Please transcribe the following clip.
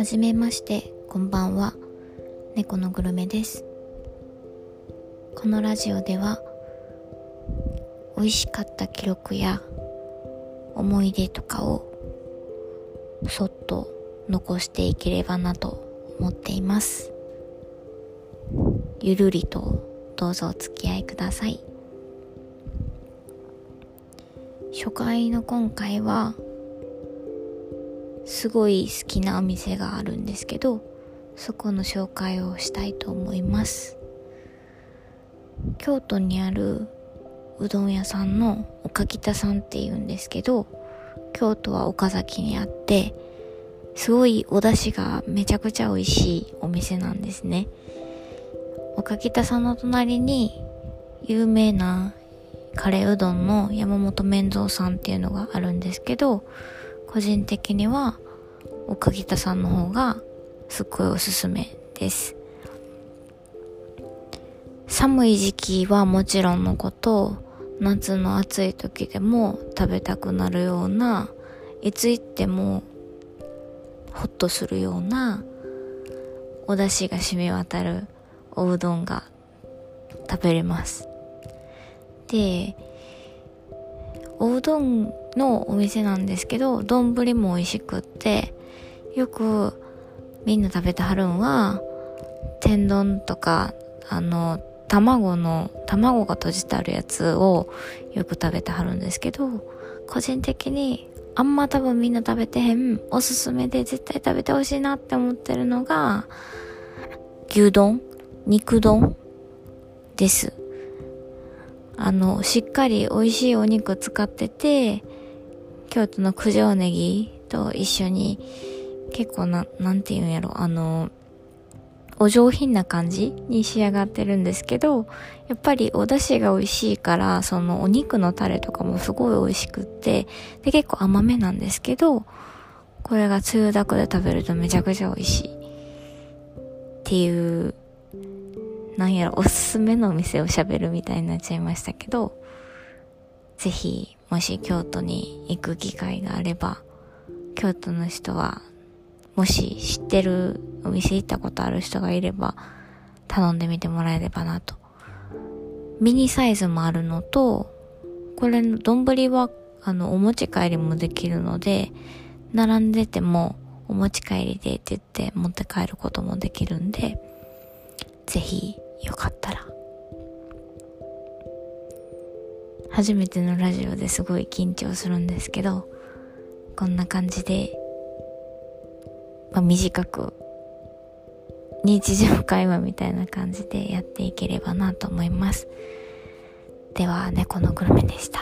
はじめましてこんばんは。猫のグルメです。このラジオでは美味しかった記録や思い出とかをそっと残していければなと思っています。ゆるりとどうぞお付き合いください。初回の今回はすごい好きなお店があるんですけどそこの紹介をしたいと思います。京都にあるうどん屋さんの岡北さんっていうんですけど京都は岡崎にあってすごいお出汁がめちゃくちゃ美味しいお店なんですね。岡北さんの隣に有名なカレーうどんの山本麺蔵さんっていうのがあるんですけど個人的には岡北さんの方がすっごいおすすめです。寒い時期はもちろんのこと夏の暑い時でも食べたくなるようないつ行ってもホッとするようなお出汁が染み渡るおうどんが食べれます。でおうどんのお店なんですけど丼も美味しくってよくみんな食べてはるんは天丼とかあの卵の卵が閉じてあるやつをよく食べてはるんですけど個人的にあんま多分みんな食べてへんおすすめで絶対食べてほしいなって思ってるのが牛丼肉丼です。あのしっかり美味しいお肉使ってて京都の九条ネギと一緒に結構な、なんて言うんやろ、あの、お上品な感じに仕上がってるんですけど、やっぱりお出汁が美味しいから、そのお肉のタレとかもすごい美味しくって、で、結構甘めなんですけど、これがつゆだくで食べるとめちゃくちゃ美味しい。っていう、なんやろ、おすすめのお店を喋るみたいになっちゃいましたけど、ぜひ、もし京都に行く機会があれば、京都の人はもし知ってるお店行ったことある人がいれば頼んでみてもらえればなと。ミニサイズもあるのと、これの丼はあのお持ち帰りもできるので、並んでてもお持ち帰りでって言って持って帰ることもできるんで、ぜひよかったら。初めてのラジオですごい緊張するんですけど、こんな感じでまあ、短く日常会話みたいな感じでやっていければなと思います。では、猫のグルメでした。